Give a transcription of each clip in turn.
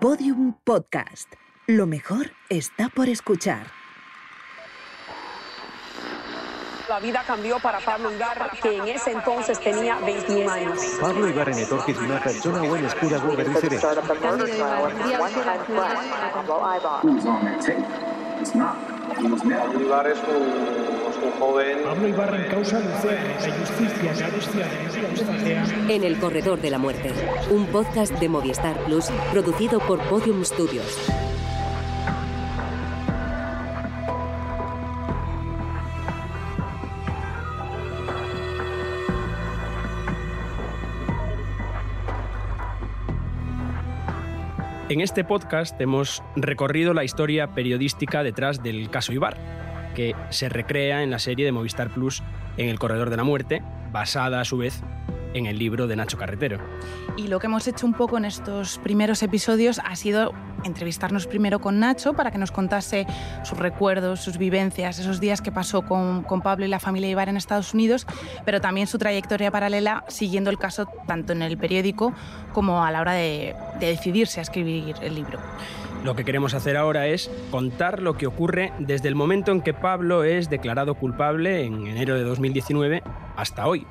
Podium Podcast. Lo mejor está por escuchar. La vida cambió para Pablo Ibarra, que en ese entonces tenía 21 años. Pablo Ibarra una. Pablo es un, un joven. Pablo causa justizia garustiaren gauztatean En el Corredor de la Muerte, un podcast de Movistar Plus producido por Podium Studios. En este podcast hemos recorrido la historia periodística detrás del caso Ibar, que se recrea en la serie de Movistar Plus en El Corredor de la Muerte, basada a su vez en el libro de Nacho Carretero. Y lo que hemos hecho un poco en estos primeros episodios ha sido entrevistarnos primero con Nacho para que nos contase sus recuerdos, sus vivencias, esos días que pasó con, con Pablo y la familia Ibar en Estados Unidos, pero también su trayectoria paralela siguiendo el caso tanto en el periódico como a la hora de, de decidirse a escribir el libro. Lo que queremos hacer ahora es contar lo que ocurre desde el momento en que Pablo es declarado culpable en enero de 2019 hasta hoy,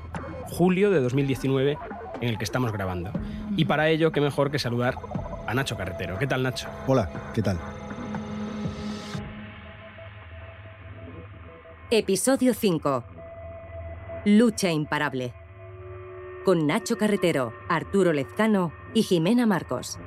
julio de 2019, en el que estamos grabando. Y para ello, qué mejor que saludar a Nacho Carretero. ¿Qué tal, Nacho? Hola, ¿qué tal? Episodio 5. Lucha imparable. Con Nacho Carretero, Arturo Lezcano y Jimena Marcos.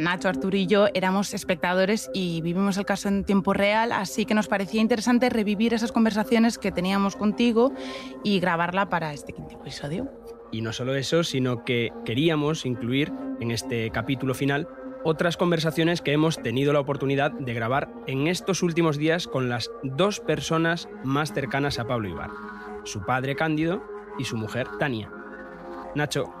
Nacho, Arturo y yo éramos espectadores y vivimos el caso en tiempo real, así que nos parecía interesante revivir esas conversaciones que teníamos contigo y grabarla para este quinto episodio. Y no solo eso, sino que queríamos incluir en este capítulo final otras conversaciones que hemos tenido la oportunidad de grabar en estos últimos días con las dos personas más cercanas a Pablo Ibar, su padre Cándido y su mujer Tania. Nacho,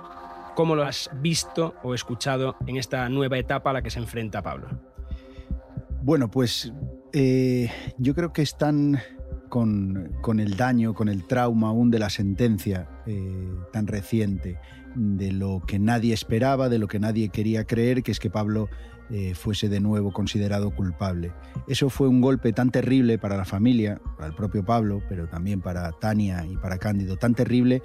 ¿cómo lo has visto o escuchado en esta nueva etapa a la que se enfrenta Pablo? Bueno, pues eh, yo creo que están con, con, el daño, con el trauma aún de la sentencia eh, tan reciente, de lo que nadie esperaba, de lo que nadie quería creer, que es que Pablo eh, fuese de nuevo considerado culpable. Eso fue un golpe tan terrible para la familia, para el propio Pablo, pero también para Tania y para Cándido, tan terrible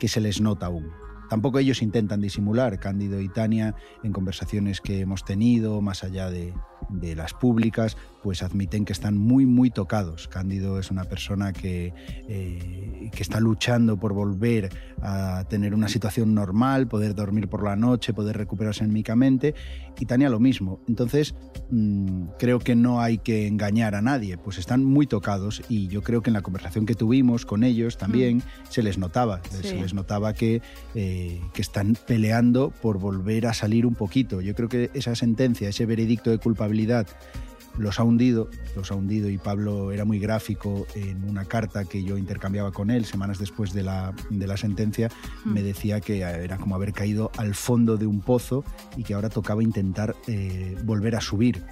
que se les nota aún. Tampoco ellos intentan disimular, Cándido y Tania, en conversaciones que hemos tenido, más allá de, de, las públicas, pues admiten que están muy, muy tocados. Cándido es una persona que, eh, que está luchando por volver a tener una situación normal, poder dormir por la noche, poder recuperarse anímicamente, y Tania lo mismo. Entonces, mmm, creo que no hay que engañar a nadie, pues están muy tocados y yo creo que en la conversación que tuvimos con ellos también mm. se les notaba, sí. se les notaba que... Eh, que están peleando por volver a salir un poquito. Yo creo que esa sentencia, ese veredicto de culpabilidad, los ha hundido, los ha hundido y Pablo era muy gráfico en una carta que yo intercambiaba con él semanas después de la, de la sentencia, mm. me decía que era como haber caído al fondo de un pozo y que ahora tocaba intentar eh, volver a subir.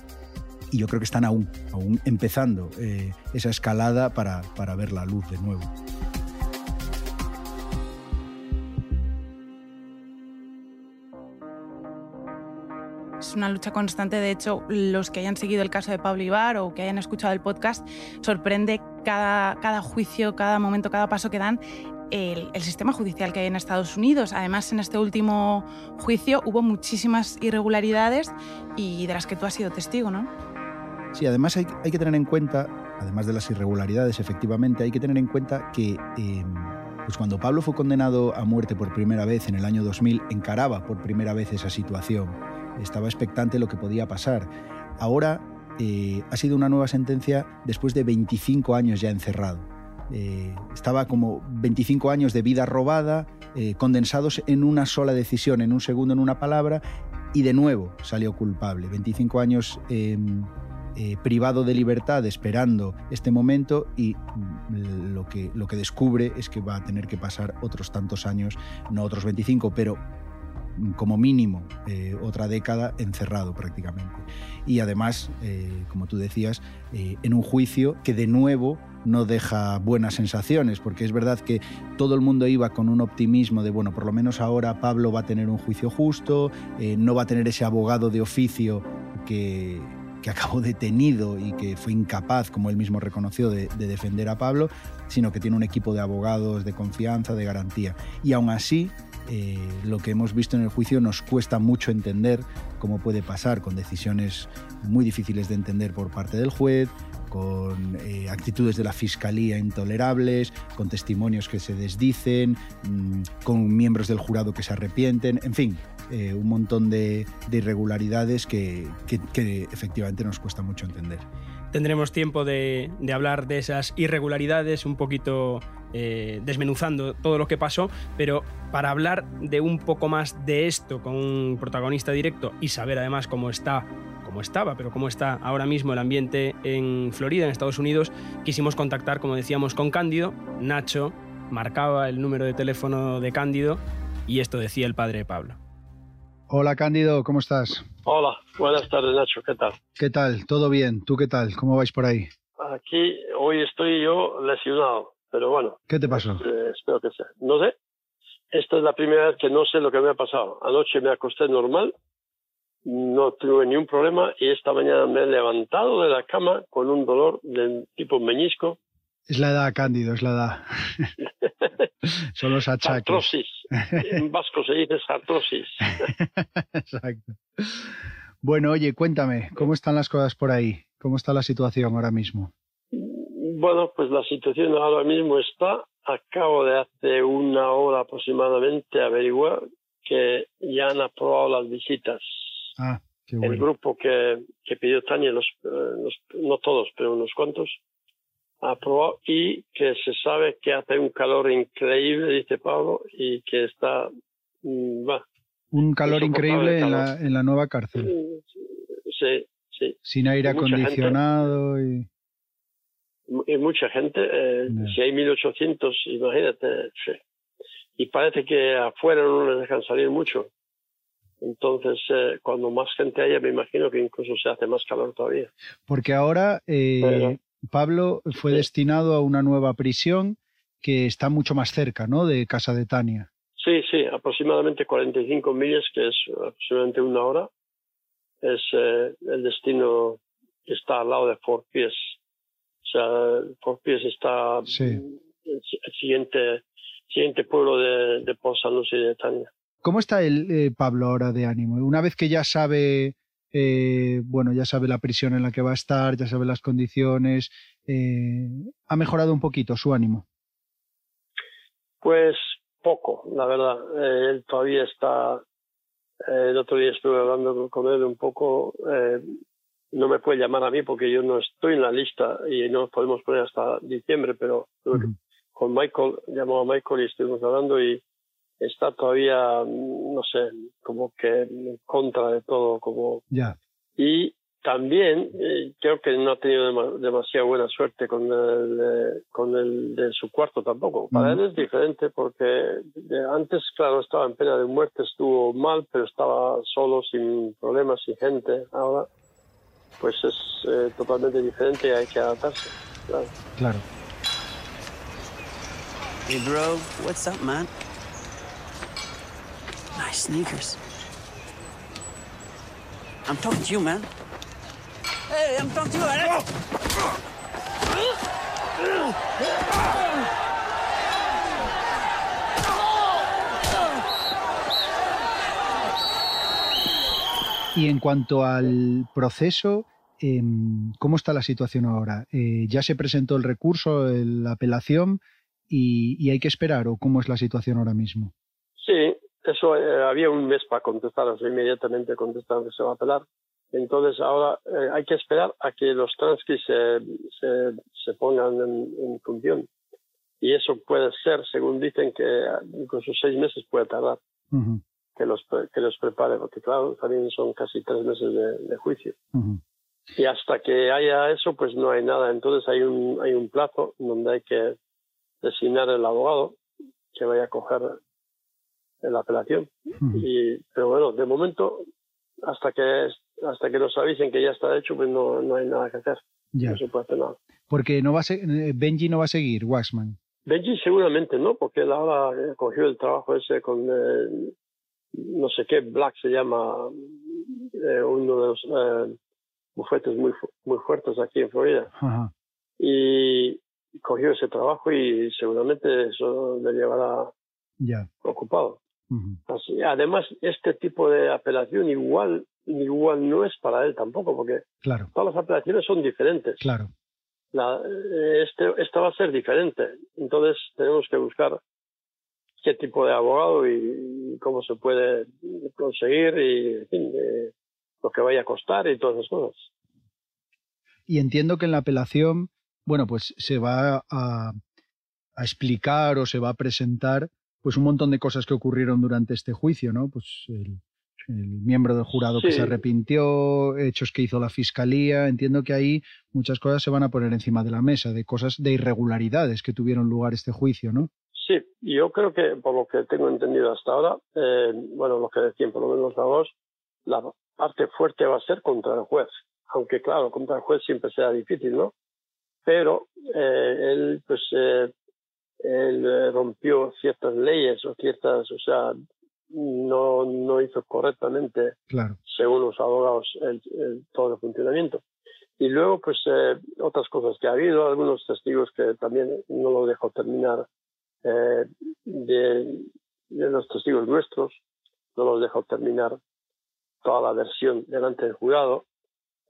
Y yo creo que están aún, aún empezando eh, esa escalada para, para ver la luz de nuevo. Es una lucha constante. De hecho, los que hayan seguido el caso de Pablo Ibar o que hayan escuchado el podcast, sorprende cada, cada juicio, cada momento, cada paso que dan. El, el, sistema judicial que hay en Estados Unidos. Además, en este último juicio hubo muchísimas irregularidades y de las que tú has sido testigo, ¿no? Sí, además hay, hay que tener en cuenta, además de las irregularidades, efectivamente, hay que tener en cuenta que eh, pues cuando Pablo fue condenado a muerte por primera vez en el año 2000, encaraba por primera vez esa situación estaba expectante lo que podía pasar. Ahora eh, ha sido una nueva sentencia después de 25 años ya encerrado. Eh, estaba como 25 años de vida robada, eh, condensados en una sola decisión, en un segundo, en una palabra, y de nuevo salió culpable. 25 años em, privado de libertad esperando este momento y lo que, lo que descubre es que va a tener que pasar otros tantos años, no otros 25, pero como mínimo eh, otra década encerrado prácticamente. Y además, eh, como tú decías, eh, en un juicio que de nuevo no deja buenas sensaciones, porque es verdad que todo el mundo iba con un optimismo de, bueno, por lo menos ahora Pablo va a tener un juicio justo, no va a tener ese abogado de oficio que, que acabó detenido y que fue incapaz, como él mismo reconoció, de, defender a Pablo, sino que tiene un equipo de abogados de confianza, de garantía. Y aún así, eh, lo que hemos visto en el juicio nos cuesta mucho entender cómo puede pasar con decisiones muy difíciles de entender por parte del juez, con eh, actitudes de la fiscalía intolerables, con testimonios que se desdicen, mm, con miembros del jurado que se arrepienten, en fin, eh, un montón de, irregularidades que, efectivamente nos cuesta mucho entender. Tendremos tiempo de, hablar de esas irregularidades, un poquito eh, desmenuzando todo lo que pasó, pero para hablar de un poco más de esto con un protagonista directo y saber además cómo está cómo estaba, pero cómo está ahora mismo el ambiente en Florida, en Estados Unidos, quisimos contactar, como decíamos, con Cándido. Nacho marcaba el número de teléfono de Cándido y esto decía el padre de Pablo. Hola Cándido, ¿cómo estás? Hola, buenas tardes Nacho, ¿qué tal? ¿Qué tal? ¿Todo bien? ¿Tú qué tal? ¿Cómo vais por ahí? Aquí hoy estoy yo lesionado, pero bueno. ¿Qué te pasó? Eh, espero que sea. No sé. Esta es la primera vez que no sé lo que me ha pasado. Anoche me acosté normal, no tuve ni un problema y esta mañana me he levantado de la cama con un dolor de tipo meñisco es la edad, Cándido, es la edad. Son los achaques. Artrosis. En vasco se dice artrosis. Exacto. Bueno, oye, cuéntame, ¿cómo están las cosas por ahí? ¿Cómo está la situación ahora mismo? Bueno, pues la situación ahora mismo está, acabo de hace una hora aproximadamente averiguar que ya han aprobado las visitas. Ah, qué bueno. El grupo que, que pidió Tania, los, eh, no todos, pero unos cuantos, aprobado y que se sabe que hace un calor increíble, dice Pablo, y que está, mm, va. Un calor increíble en la, en la nueva cárcel. Mm, sí, sí. Sin aire acondicionado y... Y mucha gente, eh, si hay 1800, imagínate. Y parece que afuera no les dejan salir mucho. Entonces, eh, cuando más gente haya, me imagino que incluso se hace más calor todavía. Porque ahora eh, Pablo fue destinado a una nueva prisión que está mucho más cerca, ¿no? De Casa de Tania. Sí, sí, aproximadamente 45 millas, que es aproximadamente una hora. Es eh, el destino que está al lado de Fort Pierce. Fort Pierce está el, siguiente, siguiente pueblo de, de Port San y de Tania. ¿Cómo está el eh, Pablo ahora de ánimo? Una vez que ya sabe eh, bueno, ya sabe la prisión en la que va a estar, ya sabe las condiciones. Eh, ¿Ha mejorado un poquito su ánimo? Pues poco, la verdad. Eh, él todavía está. el otro día estuve hablando con él un poco. No me puede llamar a mí porque yo no estoy en la lista y no podemos poner hasta diciembre, pero con Michael, llamó a Michael y estuvimos hablando y está todavía, no sé, como que en contra de todo, como... Ya. Y también eh, creo que no ha tenido demasiada buena suerte con el, con el de su cuarto tampoco. Para él es diferente porque antes, claro, estaba en pena de muerte, estuvo mal, pero estaba solo, sin problemas, sin gente. Ahora, pues es eh, totalmente diferente y hay que adaptarse. Claro. Claro. Hey, bro, what's up, man? Nice sneakers. I'm talking to you, man. Hey, I'm talking to you, Y en cuanto al proceso, em, ¿cómo está la situación ahora? Eh, ¿Ya se presentó el recurso, la apelación y, y, hay que esperar o cómo es la situación ahora mismo? Sí, eso eh, había un mes para contestar, o sea, inmediatamente contestaron que se va a apelar. Entonces ahora eh, hay que esperar a que los transcripts se, se, se pongan en, función. Y eso puede ser, según dicen, que incluso seis meses puede tardar que, los, que los prepare, porque claro, también son casi tres meses de, juicio. Y hasta que haya eso, pues no hay nada. Entonces hay un, hay un plazo donde hay que designar el abogado que vaya a coger la apelación. y, pero bueno, de momento, hasta que hasta que nos avisen que ya está hecho, pues no, no hay nada que hacer. Ya. No se puede hacer nada. Porque no va a se- Benji no va a seguir, Waxman. Benji seguramente no, porque él ahora eh, cogió el trabajo ese con eh, no sé qué, Black se llama, eh, uno de los eh, bufetes muy, muy fuertes aquí en Florida. Ajá. Y cogió ese trabajo y seguramente eso le llevará ocupado. Así, además, este tipo de apelación igual, igual no es para él tampoco, porque Claro, todas las apelaciones son diferentes. claro. La, eh, este, esta va a ser diferente. Entonces tenemos que buscar qué tipo de abogado y cómo se puede conseguir y en fin, eh, lo que vaya a costar y todas esas cosas. Y entiendo que en la apelación, bueno, pues se va a, a explicar o se va a presentar pues un montón de cosas que ocurrieron durante este juicio, ¿no? Pues el, el miembro del jurado que se arrepintió, hechos que hizo la fiscalía. Entiendo que ahí muchas cosas se van a poner encima de la mesa, de cosas, de irregularidades que tuvieron lugar este juicio, ¿no? Sí, yo creo que por lo que tengo entendido hasta ahora, eh, bueno, lo que decían por lo menos los dos, la parte fuerte va a ser contra el juez. Aunque claro, contra el juez siempre será difícil, ¿no? Pero eh, él, pues, eh, él eh, rompió ciertas leyes o ciertas, o sea, no, no hizo correctamente Claro. según los abogados, el, el- todo el funcionamiento. Y luego, pues, eh, otras cosas que ha habido, algunos testigos que también no lo dejo terminar, eh, de, de los testigos nuestros, no los dejo terminar toda la versión delante del jurado,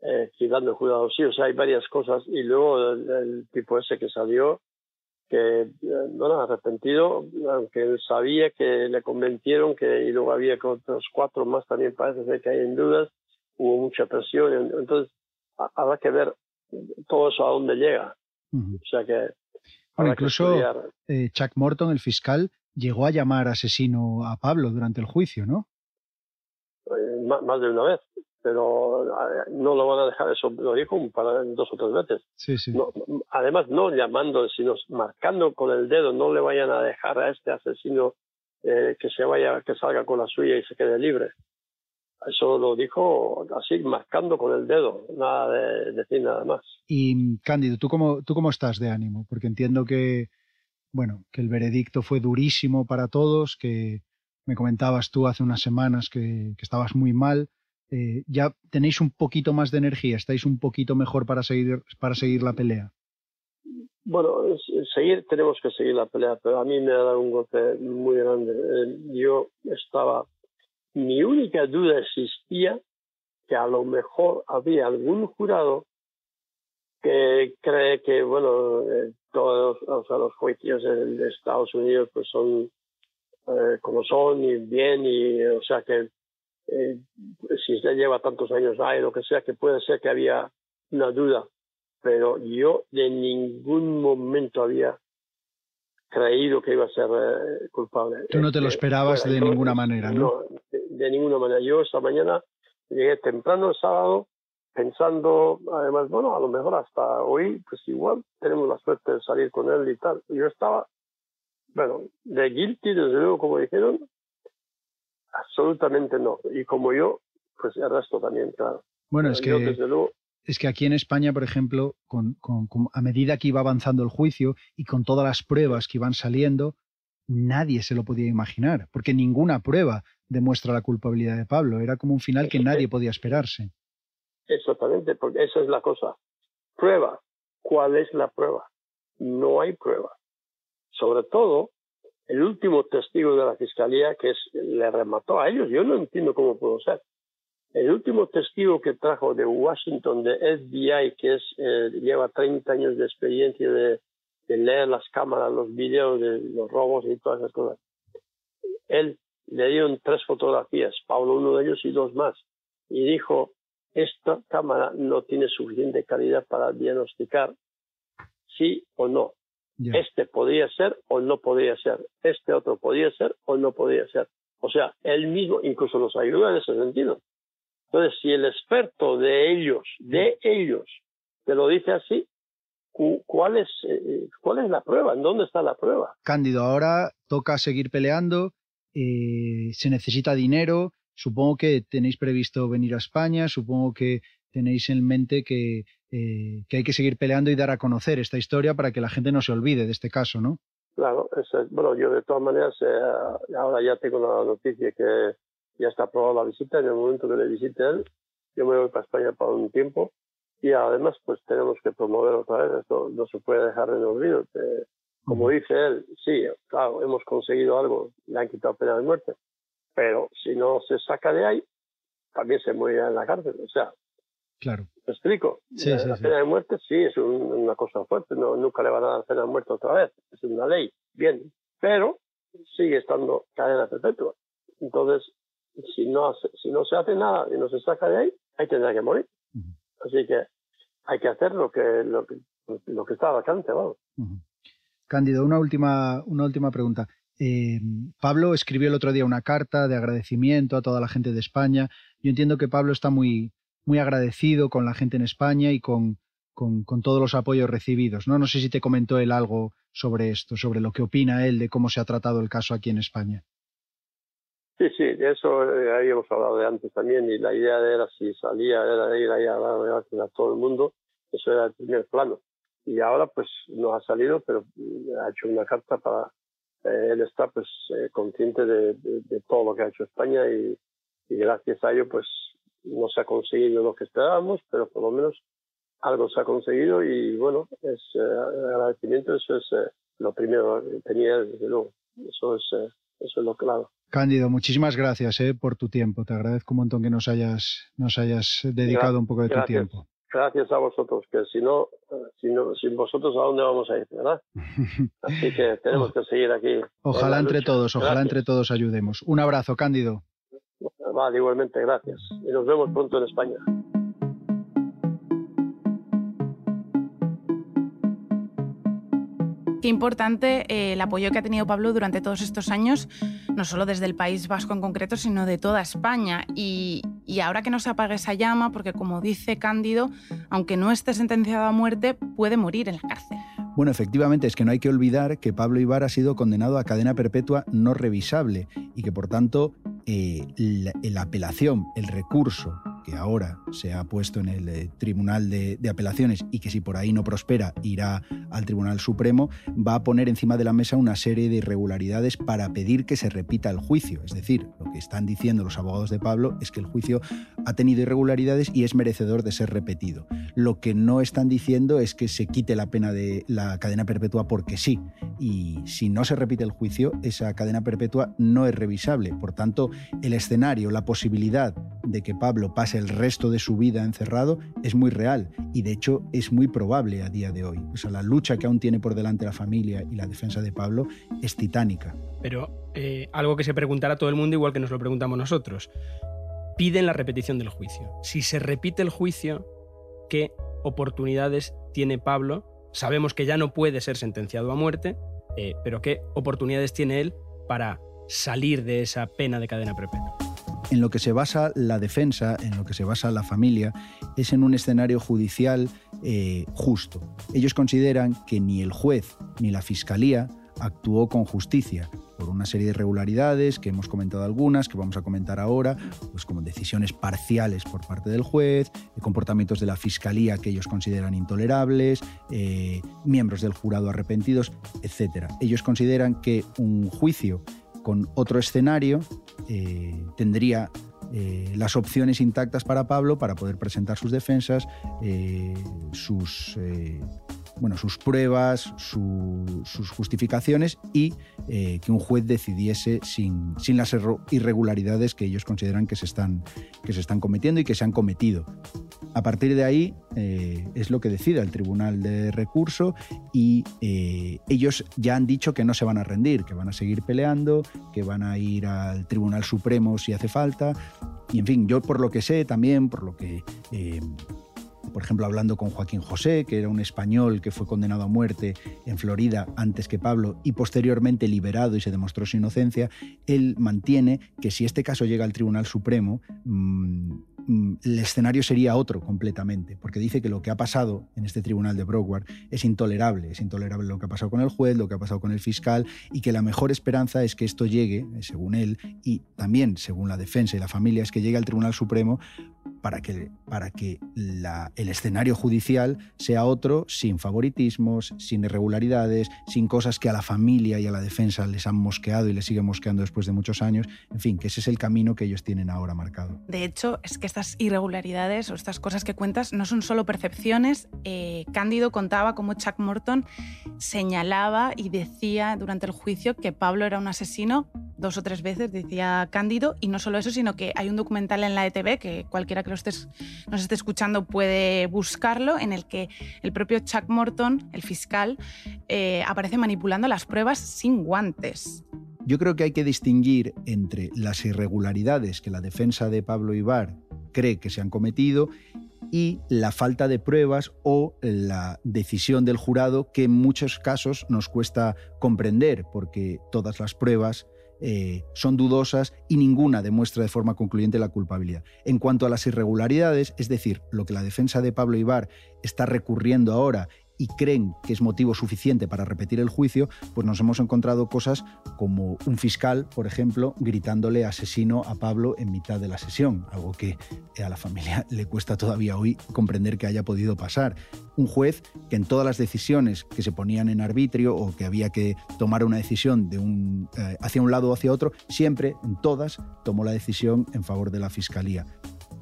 eh, quitando el jurado sí, o sea, hay varias cosas. Y luego el, el tipo ese que salió, que eh, bueno, arrepentido, aunque él sabía que le convencieron, que y luego había otros cuatro más también parece ser que hay en dudas, hubo mucha presión, en- entonces ha- habrá que ver todo eso a dónde llega. Ujú. O sea que Bueno, incluso eh, Chuck Morton, el fiscal, llegó a llamar asesino a Pablo durante el juicio, ¿no? eh, más de una vez, pero no lo van a dejar, eso lo dijo un par, dos o tres veces. Sí, sí. No, además, no llamando, sino marcando con el dedo, no le vayan a dejar a este asesino eh, que se vaya, que salga con la suya y se quede libre. Eso lo dijo así, marcando con el dedo, nada de decir nada más. Y Cándido, ¿tú cómo, ¿tú cómo estás de ánimo? Porque entiendo que, bueno, que el veredicto fue durísimo para todos, que me comentabas tú hace unas semanas que, que estabas muy mal. Eh, ¿Ya tenéis un poquito más de energía? ¿Estáis un poquito mejor para seguir, para seguir la pelea? Bueno, seguir, tenemos que seguir la pelea, pero a mí me ha dado un golpe muy grande. Eh, Yo estaba, mi única duda existía que a lo mejor había algún jurado que cree que, bueno, eh, todos o sea, los juicios en Estados Unidos pues son eh, como son y bien, y o sea que eh, si se lleva tantos años ahí, lo que sea, que puede ser que había una duda. Pero yo de ningún momento había creído que iba a ser eh, culpable. Tú no te lo Eh, esperabas de yo- ninguna manera, ¿no? de, de ninguna manera. Yo esta mañana llegué temprano el sábado pensando, además, bueno, a lo mejor hasta hoy, pues igual tenemos la suerte de salir con él y tal. Yo estaba, bueno, de guilty, desde luego, como dijeron, absolutamente no. Y como yo, pues el resto también, claro. Bueno, es Yo, que, desde luego, es que aquí en España, por ejemplo, con, con- con- a medida que iba avanzando el juicio y con todas las pruebas que iban saliendo, nadie se lo podía imaginar, porque ninguna prueba demuestra la culpabilidad de Pablo. Era como un final que nadie podía esperarse. Exactamente, porque esa es la cosa. Prueba. ¿Cuál es la prueba? No hay prueba. Sobre todo, el último testigo de la fiscalía que es, le remató a ellos. Yo no entiendo cómo pudo ser. El último testigo que trajo de Washington, de FBI, que es, eh, lleva 30 años de experiencia de, de leer las cámaras, los videos de los robos y todas esas cosas. Él le dieron tres fotografías, Pablo uno de ellos y dos más, y dijo, esta cámara no tiene suficiente calidad para diagnosticar sí o no. Ya. Este podría ser o no podría ser. Este otro podría ser o no podría ser. O sea, él mismo incluso nos ayuda en ese sentido. Entonces, si el experto de ellos, de ellos, te lo dice así, cu- ¿cuál es, eh, cuál es la prueba? ¿En dónde está la prueba? Cándido, ahora toca seguir peleando eh, se necesita dinero, supongo que tenéis previsto venir a España, supongo que tenéis en mente que, eh, que hay que seguir peleando y dar a conocer esta historia para que la gente no se olvide de este caso, ¿no? Claro, bueno, yo de todas maneras eh, ahora ya tengo la noticia que ya está aprobada la visita. En el momento que le visite él, yo me voy para España para un tiempo y además pues tenemos que promover otra vez. Esto no se puede dejar en olvido. como dice él, sí, claro, hemos conseguido algo, le han quitado pena de muerte, pero si no se saca de ahí, también se muere en la cárcel. O sea, Claro. ¿Me explico? la, pena de muerte sí es una cosa fuerte, no, nunca le van a dar pena de muerte otra vez, es una ley, bien, pero sigue estando cadena perpetua. Entonces, si no, si no se hace nada y no se saca de ahí, ahí tendrá que morir. Así que hay que hacer lo que, lo que, lo que está vacante, vamos. Cándido, una última, una última pregunta. Eh, Pablo escribió el otro día una carta de agradecimiento a toda la gente de España. Yo entiendo que Pablo está muy, muy agradecido con la gente en España y con, con, todos los apoyos recibidos. ¿no? no sé si te comentó él algo sobre esto, sobre lo que opina él de cómo se ha tratado el caso aquí en España. Sí, sí, de eso eh, habíamos hablado de antes también y la idea era si salía era ir ahí a hablar a todo el mundo, eso era el primer plano. Y ahora pues no ha salido, pero mm, ha hecho una carta para... Eh, él está pues eh, consciente de, de, todo lo que ha hecho España y, y gracias a ello pues no se ha conseguido lo que esperábamos, pero por lo menos algo se ha conseguido y bueno, es eh, agradecimiento, eso es eh, lo primero que tenía desde luego, eso es, eh, eso es lo claro. Cándido, muchísimas gracias por tu tiempo, te agradezco un montón que nos hayas, nos hayas dedicado un poco de tu tiempo. Gracias a vosotros, que si no, si no, sin vosotros a dónde vamos a ir, ¿verdad? Así que tenemos que seguir aquí. Ojalá entre todos, ojalá entre todos ayudemos. Un abrazo, Cándido. Vale, igualmente, gracias. Y nos vemos pronto en España. Qué importante eh, el apoyo que ha tenido Pablo durante todos estos años, no solo desde el País Vasco en concreto, sino de toda España. Y, ahora que no se apague esa llama, porque como dice Cándido, aunque no esté sentenciado a muerte, puede morir en la cárcel. Bueno, efectivamente, es que no hay que olvidar que Pablo Ibar ha sido condenado a cadena perpetua no revisable y que por tanto eh, la, apelación, el recurso que ahora se ha puesto en el eh, Tribunal de, Apelaciones y que si por ahí no prospera irá al Tribunal Supremo, va a poner encima de la mesa una serie de irregularidades para pedir que se repita el juicio. Es decir, lo que están diciendo los abogados de Pablo es que el juicio ha tenido irregularidades y es merecedor de ser repetido. Lo que no están diciendo es que se quite la pena de la cadena perpetua porque sí. Y si no se repite el juicio, esa cadena perpetua no es revisable. Por tanto, el escenario, la posibilidad de que Pablo pase el resto de su vida encerrado es muy real y de hecho es muy probable a día de hoy. O sea, la lucha que aún tiene por delante la familia y la defensa de Pablo es titánica. Pero eh, algo que se preguntará todo el mundo igual que nos lo preguntamos nosotros. Piden la repetición del juicio. Si se repite el juicio, ¿qué oportunidades tiene Pablo? Sabemos que ya no puede ser sentenciado a muerte, eh, pero ¿qué oportunidades tiene él para salir de esa pena de cadena perpetua? En lo que se basa la defensa, en lo que se basa la familia, es en un escenario judicial eh, justo. Ellos consideran que ni el juez ni la fiscalía actuó con justicia por una serie de irregularidades que hemos comentado algunas, que vamos a comentar ahora, pues como decisiones parciales por parte del juez, comportamientos de la fiscalía que ellos consideran intolerables, eh, miembros del jurado arrepentidos, etc. Ellos consideran que un juicio con otro escenario, eh, tendría eh, las opciones intactas para Pablo para poder presentar sus defensas, eh, sus, bueno, sus pruebas, sus justificaciones y que un juez decidiese sin, sin, las irregularidades que ellos consideran que se, están, que se están cometiendo y que se han cometido. A partir de ahí eh, es lo que decida el Tribunal de Recurso y eh, ellos ya han dicho que no se van a rendir, que van a seguir peleando, que van a ir al Tribunal Supremo si hace falta. Y en fin, yo por lo que sé también, por lo que... Por ejemplo, hablando con Joaquín José, que era un español que fue condenado a muerte en Florida antes que Pablo y posteriormente liberado y se demostró su inocencia, él mantiene que si este caso llega al Tribunal Supremo, mm, mm, el escenario sería otro completamente, porque dice que lo que ha pasado en este tribunal de Broward es intolerable, es intolerable lo que ha pasado con el juez, lo que ha pasado con el fiscal, y que la mejor esperanza es que esto llegue, según él, y también según la defensa y la familia, es que llegue al Tribunal Supremo para que, para que el escenario judicial sea otro sin favoritismos, sin irregularidades, sin cosas que a la familia y a la defensa les han mosqueado y les siguen mosqueando después de muchos años. En fin, que ese es el camino que ellos tienen ahora marcado. De hecho, es que estas irregularidades o estas cosas que cuentas no son solo percepciones. Eh, Cándido contaba cómo Chuck Morton señalaba y decía durante el juicio que Pablo era un asesino dos o tres veces, decía Cándido, y no solo eso, sino que hay un documental en la ETV que cualquiera que nos esté escuchando puede buscarlo, en el que el propio Chuck Morton, el fiscal, eh, aparece manipulando las pruebas sin guantes. Yo creo que hay que distinguir entre las irregularidades que la defensa de Pablo Ibar cree que se han cometido y la falta de pruebas o la decisión del jurado que en muchos casos nos cuesta comprender porque todas las pruebas eh, son dudosas y ninguna demuestra de forma concluyente la culpabilidad. En cuanto a las irregularidades, es decir, lo que la defensa de Pablo Ibar está recurriendo ahora y creen que es motivo suficiente para repetir el juicio, pues nos hemos encontrado cosas como un fiscal, por ejemplo, gritándole asesino a Pablo en mitad de la sesión, algo que a la familia le cuesta todavía hoy comprender que haya podido pasar. Un juez que en todas las decisiones que se ponían en arbitrio o que había que tomar una decisión de un, eh, hacia un lado o hacia otro, siempre, en todas, tomó la decisión en favor de la fiscalía.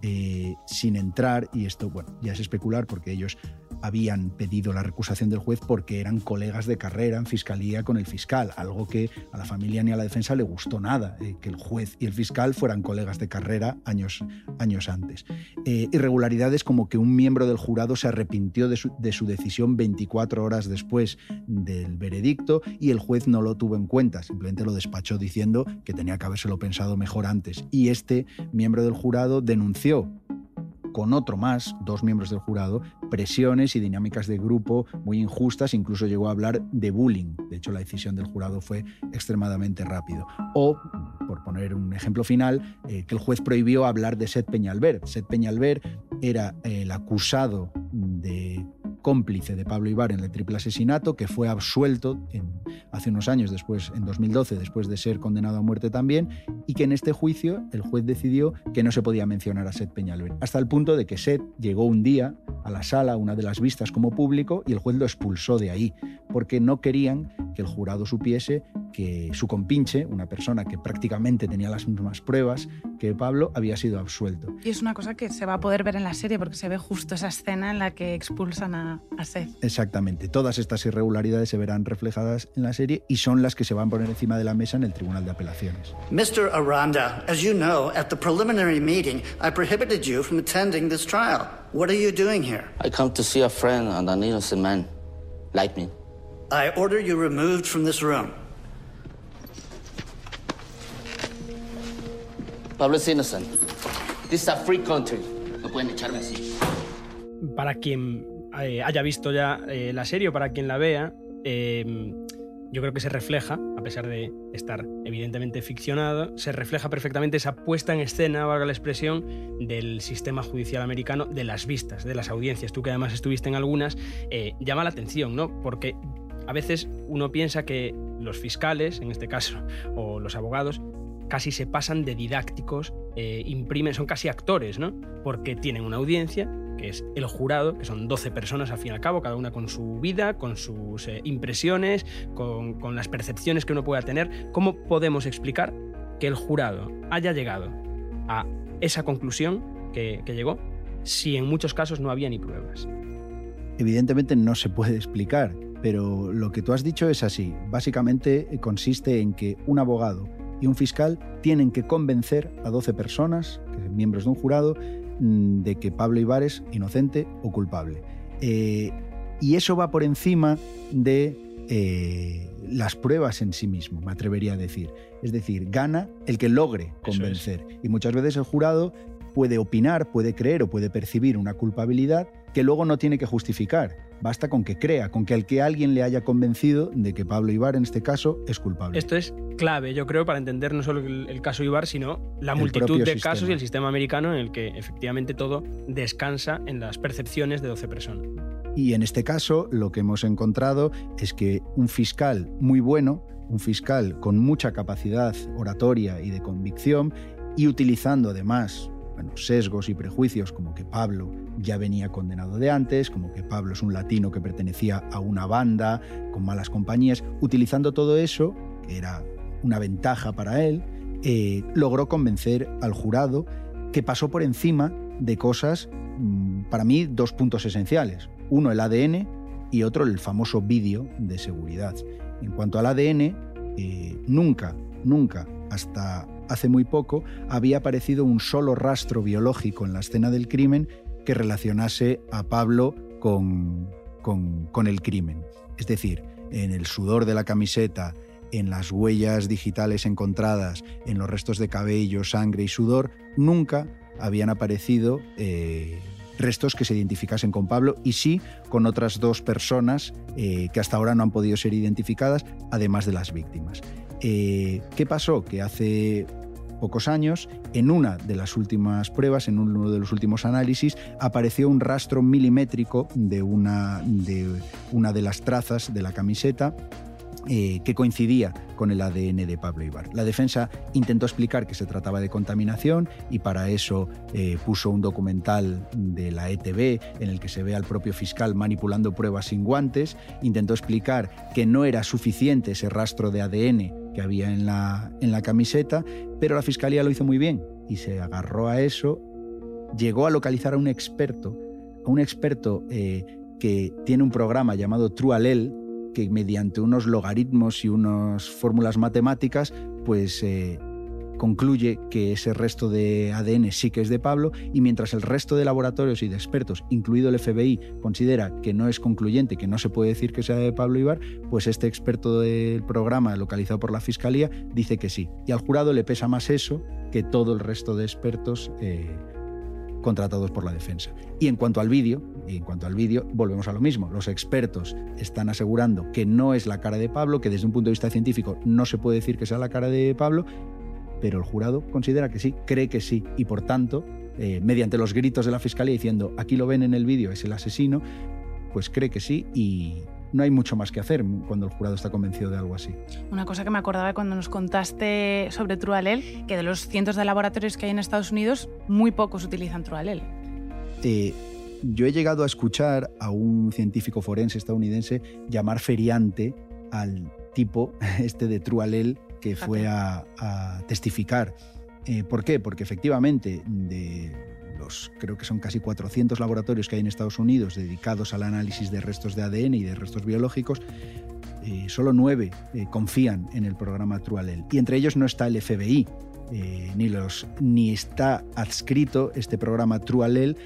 Eh, sin entrar, y esto bueno, ya es especular porque ellos habían pedido la recusación del juez porque eran colegas de carrera en fiscalía con el fiscal, algo que a la familia ni a la defensa le gustó nada, eh, que el juez y el fiscal fueran colegas de carrera años, años antes. Eh, irregularidades como que un miembro del jurado se arrepintió de su, de su decisión 24 horas después del veredicto y el juez no lo tuvo en cuenta, simplemente lo despachó diciendo que tenía que habérselo pensado mejor antes. Y este miembro del jurado denunció con otro más, dos miembros del jurado, presiones y dinámicas de grupo muy injustas, incluso llegó a hablar de bullying. De hecho, la decisión del jurado fue extremadamente rápido. O, por poner un ejemplo final, eh, que el juez prohibió hablar de Seth Peñalver. Seth Peñalver era el acusado de cómplice de Pablo Ibar en el triple asesinato, que fue absuelto hace unos años, después, en 2012, después de ser condenado a muerte también, y que en este juicio el juez decidió que no se podía mencionar a Seth Peñalver, hasta el punto de que Seth llegó un día a la sala, una de las vistas como público, y el juez lo expulsó de ahí, porque no querían que el jurado supiese que su compinche, una persona que prácticamente tenía las mismas pruebas que Pablo, había sido absuelto. Y es una cosa que se va a poder ver en la serie porque se ve justo esa escena en la que expulsan a, a Seth. Exactamente. Todas estas irregularidades se verán reflejadas en la serie y son las que se van a poner encima de la mesa en el Tribunal de Apelaciones. Mr. Aranda, as you know, at the preliminary meeting, I prohibited you from attending this trial. What are you doing here? I come to see a friend and an innocent man like me. I order you removed from this room. Pablo es innocent. This is a free country. No pueden echarme así. Para quien eh, haya visto ya eh, la serie o para quien la vea, eh, yo creo que se refleja, a pesar de estar evidentemente ficcionado, se refleja perfectamente esa puesta en escena, valga la expresión, del sistema judicial americano, de las vistas, de las audiencias. Tú que además estuviste en algunas, llama la atención, ¿no? Porque a veces uno piensa que los fiscales, en este caso, o los abogados, casi se pasan de didácticos, eh, imprimen, son casi actores, ¿no? Porque tienen una audiencia, que es el jurado, que son 12 personas al fin y al cabo, cada una con su vida, con sus eh, impresiones, con, las percepciones que uno pueda tener. ¿Cómo podemos explicar que el jurado haya llegado a esa conclusión que, que llegó si en muchos casos no había ni pruebas? Evidentemente no se puede explicar, pero lo que tú has dicho es así. Básicamente eh, consiste en que un abogado y un fiscal tienen que convencer a 12 personas, miembros de un jurado, mm, de que Pablo Ibar es inocente o culpable. Eh, y eso va por encima de eh, las pruebas en sí mismo, me atrevería a decir. Es decir, gana el que logre convencer. Y muchas veces el jurado puede opinar, puede creer o puede percibir una culpabilidad que luego no tiene que justificar basta con que crea, con que al que alguien le haya convencido de que Pablo Ibar en este caso es culpable. Esto es clave, yo creo, para entender no solo el, el caso Ibar, sino la El multitud de sistema. casos y el sistema americano en el que efectivamente todo descansa en las percepciones de 12 personas. Y en este caso lo que hemos encontrado es que un fiscal muy bueno, un fiscal con mucha capacidad oratoria y de convicción, y utilizando además bueno, sesgos y prejuicios como que Pablo ya venía condenado de antes, como que Pablo es un latino que pertenecía a una banda con malas compañías, utilizando todo eso, que era una ventaja para él, eh, logró convencer al jurado que pasó por encima de cosas, mm, para mí, dos puntos esenciales. Uno, el ADN y otro, el famoso vídeo de seguridad. En cuanto al ADN, eh, nunca, nunca, hasta hace muy poco, había aparecido un solo rastro biológico en la escena del crimen que relacionase a Pablo con, con, con el crimen. Es decir, en el sudor de la camiseta, en las huellas digitales encontradas, en los restos de cabello, sangre y sudor, nunca habían aparecido eh, restos que se identificasen con Pablo y sí con otras dos personas eh, que hasta ahora no han podido ser identificadas, además de las víctimas. Eh, ¿Qué pasó? Que hace pocos años, en una de las últimas pruebas, en uno de los últimos análisis, apareció un rastro milimétrico de una de, las trazas de la camiseta eh, que coincidía con el ADN de Pablo Ibar. La defensa intentó explicar que se trataba de contaminación y para eso eh, puso un documental de la ETV en el que se ve al propio fiscal manipulando pruebas sin guantes. Intentó explicar que no era suficiente ese rastro de ADN que había en la, en la camiseta, pero la fiscalía lo hizo muy bien y se agarró a eso. Llegó a localizar a un experto, a un experto eh, que tiene un programa llamado TrueAllel, que mediante unos logaritmos y unas fórmulas matemáticas, pues eh, concluye que ese resto de ADN sí que es de Pablo y mientras el resto de laboratorios y de expertos, incluido el FBI, considera que no es concluyente, que no se puede decir que sea de Pablo Ibar, pues este experto del programa localizado por la Fiscalía dice que sí. Y al jurado le pesa más eso que todo el resto de expertos eh, contratados por la defensa. Y en cuanto al vídeo, y en cuanto al vídeo, volvemos a lo mismo. Los expertos están asegurando que no es la cara de Pablo, que desde un punto de vista científico no se puede decir que sea la cara de Pablo, pero el jurado considera que sí, cree que sí, y por tanto, eh, mediante los gritos de la fiscalía diciendo aquí lo ven en el vídeo, es el asesino, pues cree que sí y no hay mucho más que hacer cuando el jurado está convencido de algo así. Una cosa que me acordaba cuando nos contaste sobre Trualel, que de los cientos de laboratorios que hay en Estados Unidos, muy pocos utilizan Trualel. Eh, yo he llegado a escuchar a un científico forense estadounidense llamar feriante al tipo este de Trualel que fue a, a testificar. Eh, ¿Por qué? Porque efectivamente de los creo que son casi 400 laboratorios que hay en Estados Unidos dedicados al análisis de restos de ADN y de restos biológicos, eh, solo nueve eh, confían en el programa Trualel. Y entre ellos no está el FBI, eh, ni, los, ni está adscrito este programa Trualel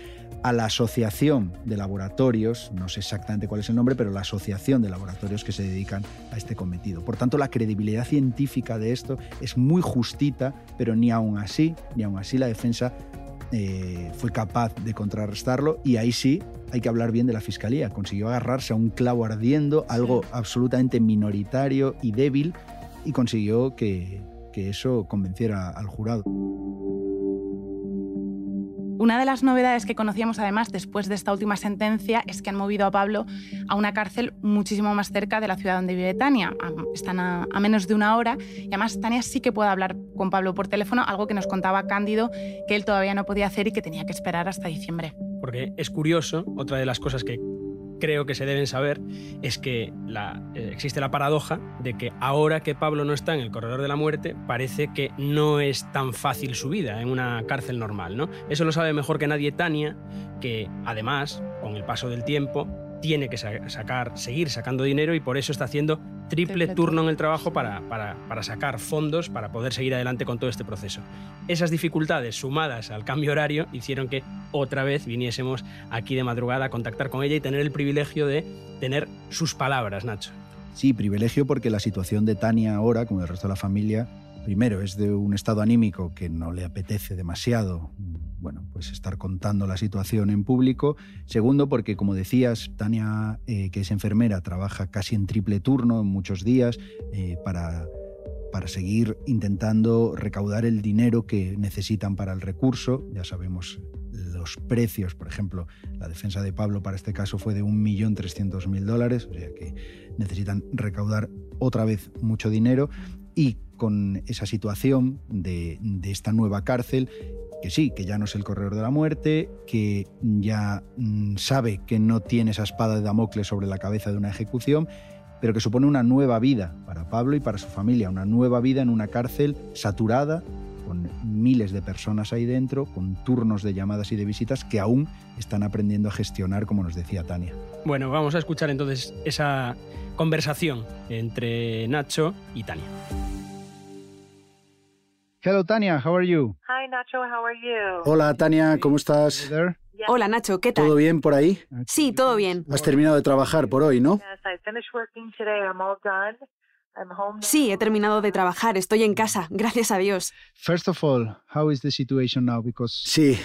a la asociación de laboratorios, no sé exactamente cuál es el nombre, pero la asociación de laboratorios que se dedican a este cometido. Por tanto, la credibilidad científica de esto es muy justita, pero ni aún así, ni aún así la defensa eh, fue capaz de contrarrestarlo y ahí sí hay que hablar bien de la fiscalía. Consiguió agarrarse a un clavo ardiendo, algo absolutamente minoritario y débil, y consiguió que, que eso convenciera al jurado. Una de las novedades que conocíamos además después de esta última sentencia es que han movido a Pablo a una cárcel muchísimo más cerca de la ciudad donde vive Tania. Están a, a, menos de una hora y además Tania sí que puede hablar con Pablo por teléfono, algo que nos contaba Cándido que él todavía no podía hacer y que tenía que esperar hasta diciembre. Porque es curioso, otra de las cosas que creo que se deben saber es que eh, existe la paradoja de que ahora que Pablo no está en el corredor de la muerte, parece que no es tan fácil su vida en una cárcel normal. ¿no? Eso lo sabe mejor que nadie Tania, que además, con el paso del tiempo, tiene que sacar, seguir sacando dinero y por eso está haciendo triple, triple turno en el trabajo para, para, para, sacar fondos para poder seguir adelante con todo este proceso. Esas dificultades sumadas al cambio horario hicieron que otra vez viniésemos aquí de madrugada a contactar con ella y tener el privilegio de tener sus palabras, Nacho. Sí, privilegio porque la situación de Tania ahora, como del resto de la familia, primero es de un estado anímico que no le apetece demasiado, bueno, pues estar contando la situación en público. Segundo, porque como decías, Tania, eh, que es enfermera, trabaja casi en triple turno en muchos días eh, para para seguir intentando recaudar el dinero que necesitan para el recurso. Ya sabemos los precios, por ejemplo, la defensa de Pablo para este caso fue de 1.300.000 dólares, o sea que necesitan recaudar otra vez mucho dinero y con esa situación de, esta nueva cárcel que sí, que ya no es el corredor de la muerte, que ya mm, sabe que no tiene esa espada de Damocles sobre la cabeza de una ejecución, pero que supone una nueva vida para Pablo y para su familia, una nueva vida en una cárcel saturada, con miles de personas ahí dentro, con turnos de llamadas y de visitas que aún están aprendiendo a gestionar, como nos decía Tania. Bueno, vamos a escuchar entonces esa conversación entre Nacho y Tania. Hello Tania, how are you? Hi Nacho, how are you? Hola Tania, ¿cómo estás? Hola Nacho, ¿qué tal? ¿Todo bien por ahí? Sí, todo bien. Has terminado de trabajar por hoy, ¿no? Yes, I finished working today. I'm all done. I'm home now. Sí, he terminado de trabajar, estoy en casa, gracias a Dios. First of all, how is the situation now? Because Sí.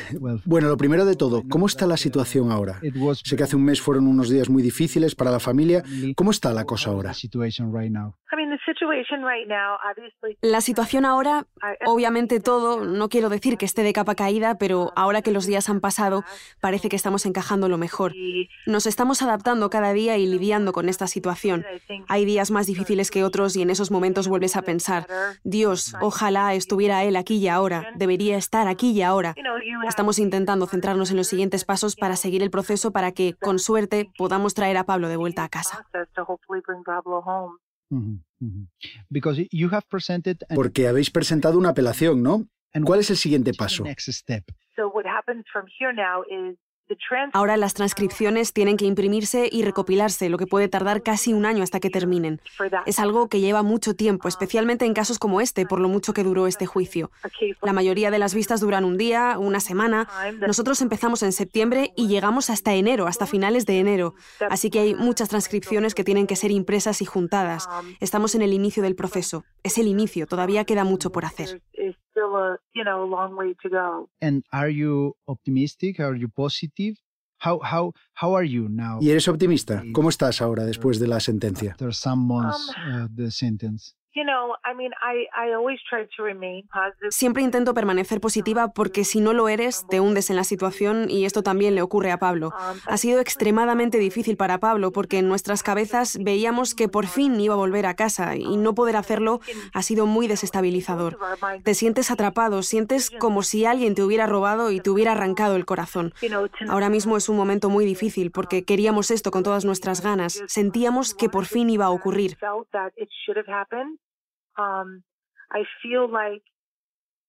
Bueno, lo primero de todo, ¿cómo está la situación ahora? Sé que hace un mes fueron unos días muy difíciles para la familia. ¿Cómo está la cosa ahora? La situación ahora, obviamente todo, no quiero decir que esté de capa caída, pero ahora que los días han pasado, parece que estamos encajando lo mejor. Nos estamos adaptando cada día y lidiando con esta situación. Hay días más difíciles que otros y en esos momentos vuelves a pensar, Dios, ojalá estuviera Él aquí y ahora, debería estar aquí y ahora. Estamos intentando centrarnos en los siguientes pasos para seguir el proceso para que, con suerte, podamos traer a Pablo de vuelta a casa. process to hopefully bring Pablo home. Because you have presented an- Porque habéis presentado una apelación, ¿no? ¿Cuál es el siguiente paso? Ahora las transcripciones tienen que imprimirse y recopilarse, lo que puede tardar casi un año hasta que terminen. Es algo que lleva mucho tiempo, especialmente en casos como este, por lo mucho que duró este juicio. La mayoría de las vistas duran un día, una semana. Nosotros empezamos en septiembre y llegamos hasta enero, hasta finales de enero. Así que hay muchas transcripciones que tienen que ser impresas y juntadas. Estamos en el inicio del proceso. Es el inicio, todavía queda mucho por hacer. Is still a you know a long way to go. And are you optimistic? Are you positive? How how how are you now? ¿Y eres optimista? ¿Cómo estás ahora después de la sentencia? After some months uh, the sentence. You know, I mean, I I always try to remain positive. Siempre intento permanecer positiva porque si no lo eres, te hundes en la situación y esto también le ocurre a Pablo. Ha sido extremadamente difícil para Pablo porque en nuestras cabezas veíamos que por fin iba a volver a casa y no poder hacerlo ha sido muy desestabilizador. Te sientes atrapado, sientes como si alguien te hubiera robado y te hubiera arrancado el corazón. Ahora mismo es un momento muy difícil porque queríamos esto con todas nuestras ganas, sentíamos que por fin iba a ocurrir. Um, I feel like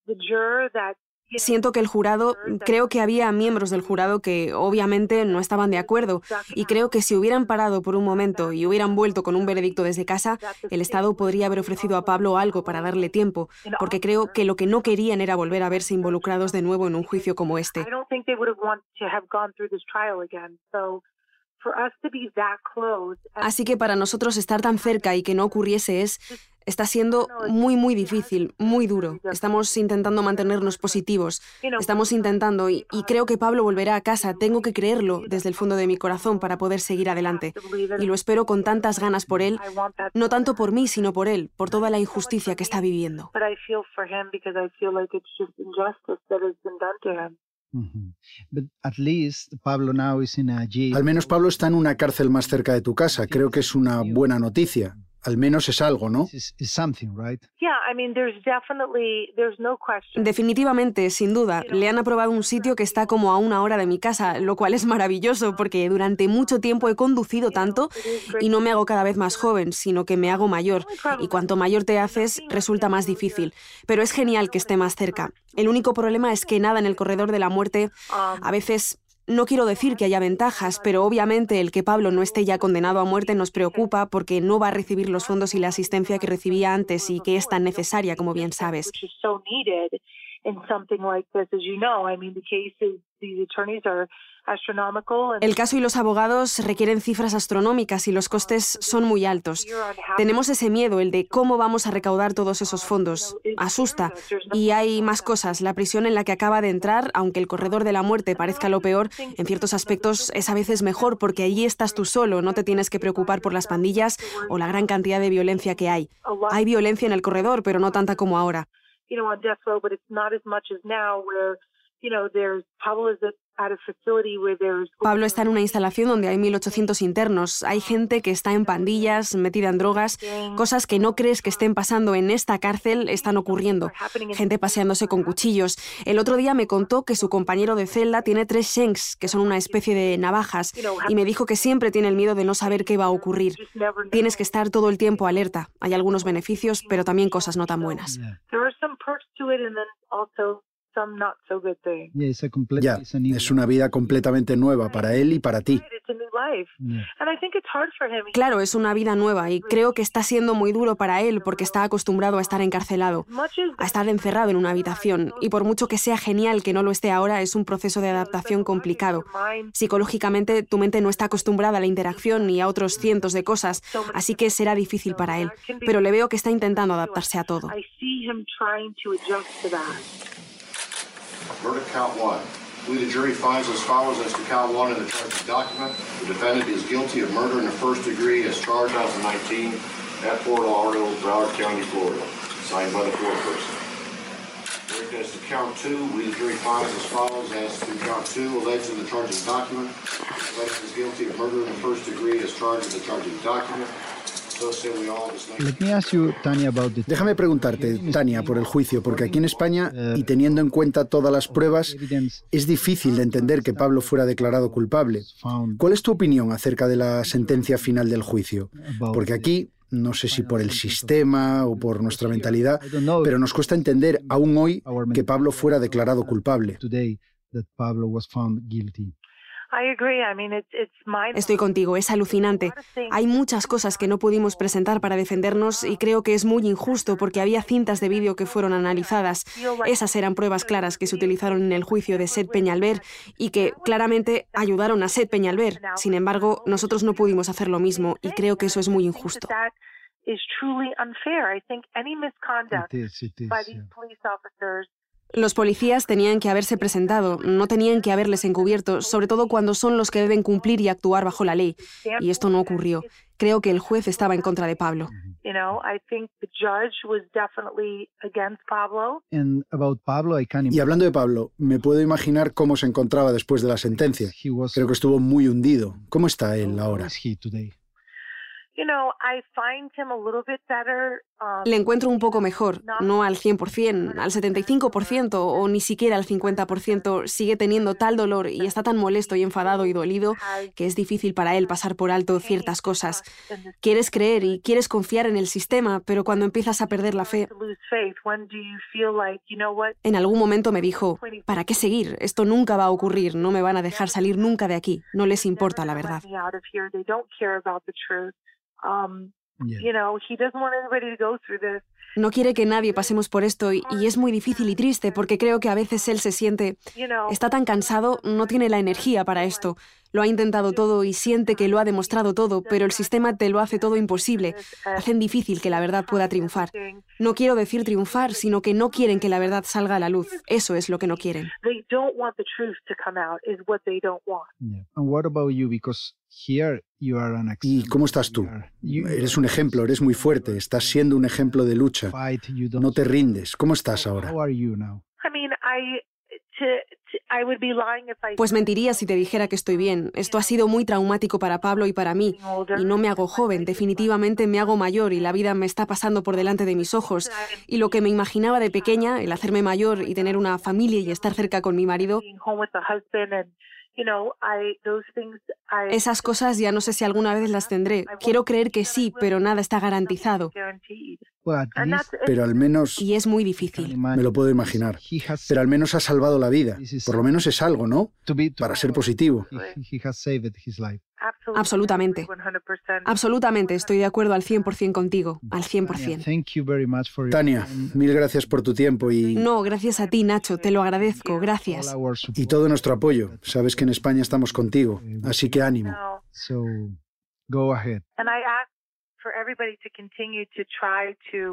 the juror that Siento que el jurado, creo que había miembros del jurado que obviamente no estaban de acuerdo. Y creo que si hubieran parado por un momento y hubieran vuelto con un veredicto desde casa, el Estado podría haber ofrecido a Pablo algo para darle tiempo, porque creo que lo que no querían era volver a verse involucrados de nuevo en un juicio como este. Así que para nosotros estar tan cerca y que no ocurriese es está siendo muy muy difícil, muy duro. Estamos intentando mantenernos positivos. Estamos intentando y, y creo que Pablo volverá a casa. Tengo que creerlo desde el fondo de mi corazón para poder seguir adelante. Y lo espero con tantas ganas por él, no tanto por mí, sino por él, por toda la injusticia que está viviendo. But I feel for him because I feel like it's just injustice that has been done to him. But at least Pablo now is in a jail. Al menos Pablo está en una cárcel más cerca de tu casa. Creo que es una buena noticia. Al menos es algo, ¿no? Definitivamente, sin duda, le han aprobado un sitio que está como a una hora de mi casa, lo cual es maravilloso porque durante mucho tiempo he conducido tanto y no me hago cada vez más joven, sino que me hago mayor. Y cuanto mayor te haces, resulta más difícil. Pero es genial que esté más cerca. El único problema es que nada en el corredor de la muerte a veces no quiero decir que haya ventajas, pero obviamente el que Pablo no esté ya condenado a muerte nos preocupa porque no va a recibir los fondos y la asistencia que recibía antes y que es tan necesaria, como bien sabes. El caso y los abogados requieren cifras astronómicas y los costes son muy altos. Tenemos ese miedo, el de cómo vamos a recaudar todos esos fondos. Asusta. Y hay más cosas. La prisión en la que acaba de entrar, aunque el corredor de la muerte parezca lo peor, en ciertos aspectos es a veces mejor porque allí estás tú solo, no te tienes que preocupar por las pandillas o la gran cantidad de violencia que hay. Hay violencia en el corredor, pero no tanta como ahora. Pablo está en una instalación donde hay 1.800 internos. Hay gente que está en pandillas, metida en drogas. Cosas que no crees que estén pasando en esta cárcel están ocurriendo. Gente paseándose con cuchillos. El otro día me contó que su compañero de celda tiene tres shanks, que son una especie de navajas, y me dijo que siempre tiene el miedo de no saber qué va a ocurrir. Tienes que estar todo el tiempo alerta. Hay algunos beneficios, pero también cosas no tan buenas. Ya, es una vida completamente nueva para él y para ti. Claro, es una vida nueva y creo que está siendo muy duro para él porque está acostumbrado a estar encarcelado, a estar encerrado en una habitación. Y por mucho que sea genial que no lo esté ahora, es un proceso de adaptación complicado. Psicológicamente tu mente no está acostumbrada a la interacción ni a otros cientos de cosas, así que será difícil para él, pero le veo que está intentando adaptarse a todo. Verdict count one. We, the jury, finds as follows as to count one in the charging document. The defendant is guilty of murder in the first degree as charged 2019 at Fort Lauderdale, Broward County, Florida. Signed by the foreperson. Verdict as to count two. We, the jury, finds as follows as to count two alleged in the charging document. The defendant is guilty of murder in the first degree as charged in the charging document. Déjame preguntarte, Tania, por el juicio, porque aquí en España, y teniendo en cuenta todas las pruebas, es difícil de entender que Pablo fuera declarado culpable. ¿Cuál es tu opinión acerca de la sentencia final del juicio? Porque aquí, no sé si por el sistema o por nuestra mentalidad, pero nos cuesta entender aún hoy que Pablo fuera declarado culpable. Estoy contigo, es alucinante. Hay muchas cosas que no pudimos presentar para defendernos y creo que es muy injusto porque había cintas de vídeo que fueron analizadas. Esas eran pruebas claras que se utilizaron en el juicio de Seth Peñalver y que claramente ayudaron a Seth Peñalver. Sin embargo, nosotros no pudimos hacer lo mismo y creo que eso es muy injusto. Los policías tenían que haberse presentado, no tenían que haberles encubierto, sobre todo cuando son los que deben cumplir y actuar bajo la ley. Y esto no ocurrió. Creo que el juez estaba en contra de Pablo. Y hablando de Pablo, me puedo imaginar cómo se encontraba después de la sentencia. Creo que estuvo muy hundido. ¿Cómo está él ahora? Le encuentro un poco mejor, no al 100%, al 75% o ni siquiera al 50%. Sigue teniendo tal dolor y está tan molesto y enfadado y dolido que es difícil para él pasar por alto ciertas cosas. Quieres creer y quieres confiar en el sistema, pero cuando empiezas a perder la fe... En algún momento me dijo, ¿para qué seguir? Esto nunca va a ocurrir, no me van a dejar salir nunca de aquí, no les importa la verdad. No quiere que nadie pasemos por esto y, es muy difícil y triste porque creo que a veces él se siente, está tan cansado, no tiene la energía para esto. Lo ha intentado todo y siente que lo ha demostrado todo, pero el sistema te lo hace todo imposible. Hacen difícil que la verdad pueda triunfar. No quiero decir triunfar, sino que no quieren que la verdad salga a la luz. Eso es lo que no quieren. ¿Y cómo estás tú? Eres un ejemplo, eres muy fuerte, estás siendo un ejemplo de lucha. No te rindes. ¿Cómo estás ahora? Pues mentiría si te dijera que estoy bien. Esto ha sido muy traumático para Pablo y para mí. Y no me hago joven, definitivamente me hago mayor y la vida me está pasando por delante de mis ojos. Y lo que me imaginaba de pequeña, el hacerme mayor y tener una familia y estar cerca con mi marido, esas cosas ya no sé si alguna vez las tendré. Quiero creer que sí, pero nada está garantizado. Pero al menos... Y es muy difícil. Me lo puedo imaginar. Pero al menos ha salvado la vida. Por lo menos es algo, ¿no? Para ser positivo. Absolutamente. Absolutamente, estoy de acuerdo al 100% contigo, al 100%. Tania, mil gracias por tu tiempo y... No, gracias a ti, Nacho, te lo agradezco, gracias. Y todo nuestro apoyo. Sabes que en España estamos contigo, así que ánimo.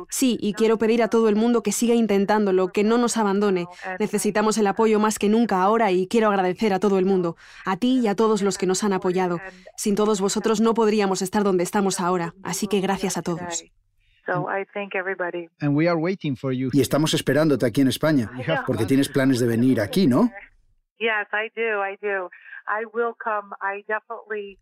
Sí, y quiero pedir a todo el mundo que siga intentándolo, que no nos abandone. Necesitamos el apoyo más que nunca ahora y quiero agradecer a todo el mundo, a ti y a todos los que nos han apoyado. Sin todos vosotros no podríamos estar donde estamos ahora, así que gracias a todos. Y estamos esperándote aquí en España, porque tienes planes de venir aquí, ¿no?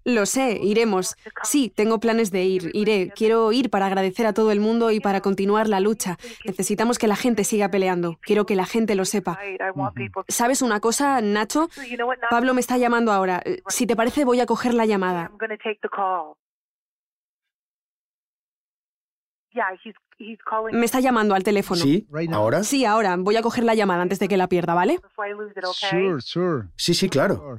Lo sé, iremos. Sí, tengo planes de ir, iré. Quiero ir para agradecer a todo el mundo y para continuar la lucha. Necesitamos que la gente siga peleando. Quiero que la gente lo sepa. ¿Sabes una cosa, Nacho? Pablo me está llamando ahora. Si te parece, voy a coger la llamada. Me está llamando al teléfono. ¿Sí? ¿Ahora? Sí, ahora. Voy a coger la llamada antes de que la pierda, ¿vale? Sí, sí, claro.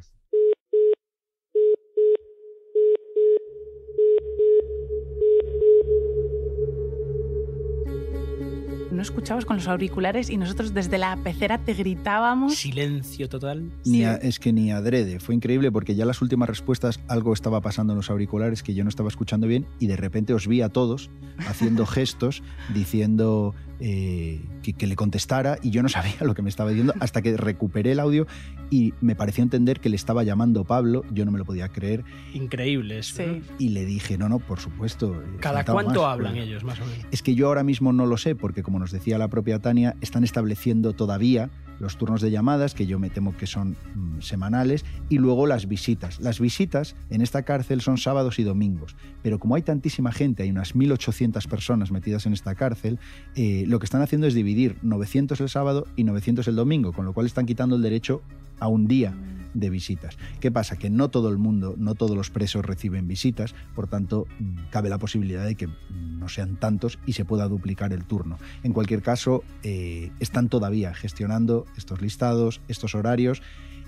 No escuchabas con los auriculares y nosotros desde la pecera te gritábamos. Silencio total. Ni es que ni adrede. Fue increíble porque ya las últimas respuestas algo estaba pasando en los auriculares que yo no estaba escuchando bien y de repente os vi a todos haciendo gestos diciendo eh, que, le contestara y yo no sabía lo que me estaba diciendo hasta que recuperé el audio y me pareció entender que le estaba llamando Pablo, yo no me lo podía creer. Increíble eso. Y le dije, no, no, por supuesto. Eh, ¿Cada cuánto hablan ellos, más o menos? Es que yo ahora mismo no lo sé, porque como nos decía la propia Tania, están estableciendo todavía los turnos de llamadas, que yo me temo que son mm, semanales, y luego las visitas. Las visitas en esta cárcel son sábados y domingos, pero como hay tantísima gente, hay unas 1.800 personas metidas en esta cárcel, eh, lo que están haciendo es dividir 900 el sábado y 900 el domingo, con lo cual están quitando el derecho a un día de visitas. ¿Qué pasa? Que no todo el mundo, no todos los presos reciben visitas, por tanto, cabe la posibilidad de que no sean tantos y se pueda duplicar el turno. En cualquier caso, eh, están todavía gestionando estos listados, estos horarios,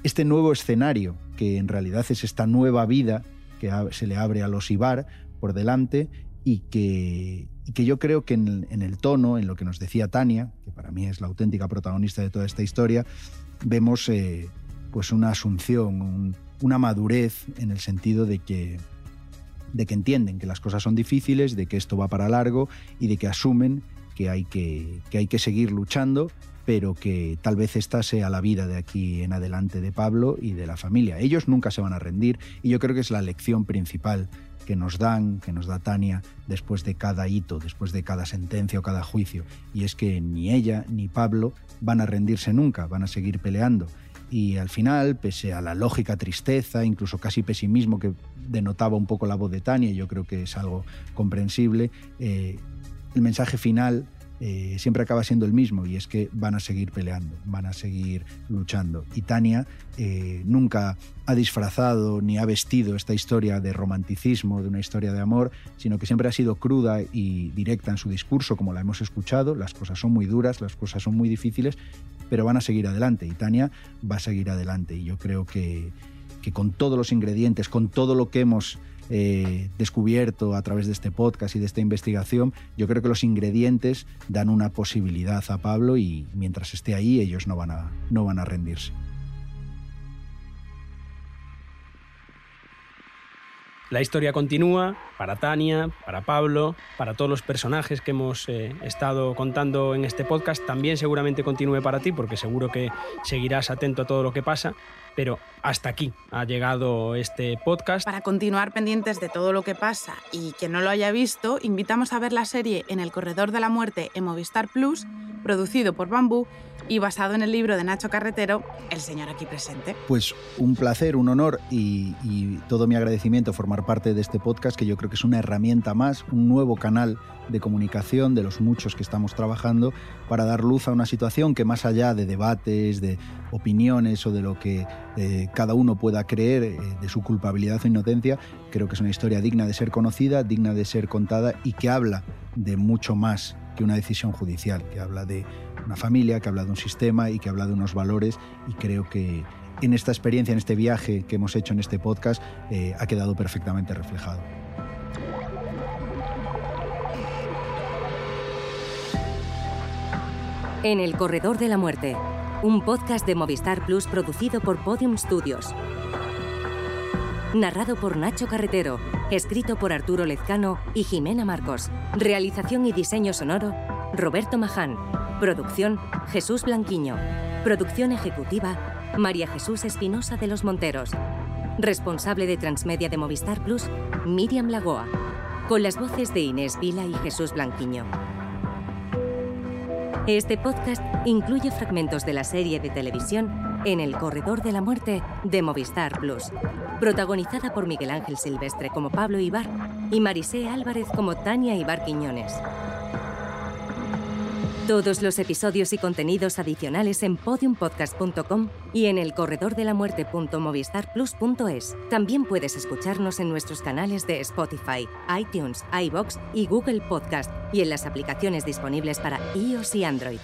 este nuevo escenario, que en realidad es esta nueva vida que se le abre a los IBAR por delante y que, que yo creo que en el, tono, en lo que nos decía Tania, que para mí es la auténtica protagonista de toda esta historia, vemos eh, pues una asunción, una madurez en el sentido de que, de que entienden que las cosas son difíciles, de que esto va para largo y de que asumen que hay que, que hay que seguir luchando, pero que tal vez esta sea la vida de aquí en adelante de Pablo y de la familia. Ellos nunca se van a rendir y yo creo que es la lección principal que nos dan, que nos da Tania después de cada hito, después de cada sentencia o cada juicio. Y es que ni ella ni Pablo van a rendirse nunca, van a seguir peleando y al final, pese a la lógica tristeza, incluso casi pesimismo que denotaba un poco la voz de Tania, yo creo que es algo comprensible, eh, el mensaje final eh, siempre acaba siendo el mismo y es que van a seguir peleando, van a seguir luchando. Y Tania eh, nunca ha disfrazado ni ha vestido esta historia de romanticismo, de una historia de amor, sino que siempre ha sido cruda y directa en su discurso, como la hemos escuchado. Las cosas son muy duras, las cosas son muy difíciles, pero van a seguir adelante y Tania va a seguir adelante. Y yo creo que, que con todos los ingredientes, con todo lo que hemos eh, descubierto a través de este podcast y de esta investigación, yo creo que los ingredientes dan una posibilidad a Pablo y mientras esté ahí ellos no van a, no van a rendirse. La historia continúa para Tania, para Pablo, para todos los personajes que hemos eh, estado contando en este podcast. También seguramente continúe para ti porque seguro que seguirás atento a todo lo que pasa. Pero hasta aquí ha llegado este podcast. Para continuar pendientes de todo lo que pasa y quien no lo haya visto, invitamos a ver la serie En el Corredor de la Muerte en Movistar Plus, producido por Bambú y basado en el libro de Nacho Carretero, El Señor aquí presente. Pues un placer, un honor y, todo mi agradecimiento formar parte de este podcast que yo creo que es una herramienta más, un nuevo canal de comunicación de los muchos que estamos trabajando para dar luz a una situación que más allá de debates, de opiniones o de lo que eh, cada uno pueda creer eh, de su culpabilidad o inocencia, creo que es una historia digna de ser conocida, digna de ser contada y que habla de mucho más que una decisión judicial, que habla de una familia, que habla de un sistema y que habla de unos valores y creo que en esta experiencia, en este viaje que hemos hecho en este podcast, eh, ha quedado perfectamente reflejado. En el Corredor de la Muerte, un podcast de Movistar Plus producido por Podium Studios. Narrado por Nacho Carretero, escrito por Arturo Lezcano y Jimena Marcos. Realización y diseño sonoro, Roberto Maján. Producción, Jesús Blanquiño. Producción ejecutiva, María Jesús Espinosa de los Monteros. Responsable de Transmedia de Movistar Plus, Miriam Lagoa. Con las voces de Inés Vila y Jesús Blanquiño. Este podcast incluye fragmentos de la serie de televisión En el Corredor de la Muerte de Movistar Plus, protagonizada por Miguel Ángel Silvestre como Pablo Ibar y Marisé Álvarez como Tania Ibar Quiñones. Todos los episodios y contenidos adicionales en podiumpodcast.com y en el corredordelamuerte.movistarplus.es. También puedes escucharnos en nuestros canales de Spotify, iTunes, iBox y Google Podcast y en las aplicaciones disponibles para iOS y Android.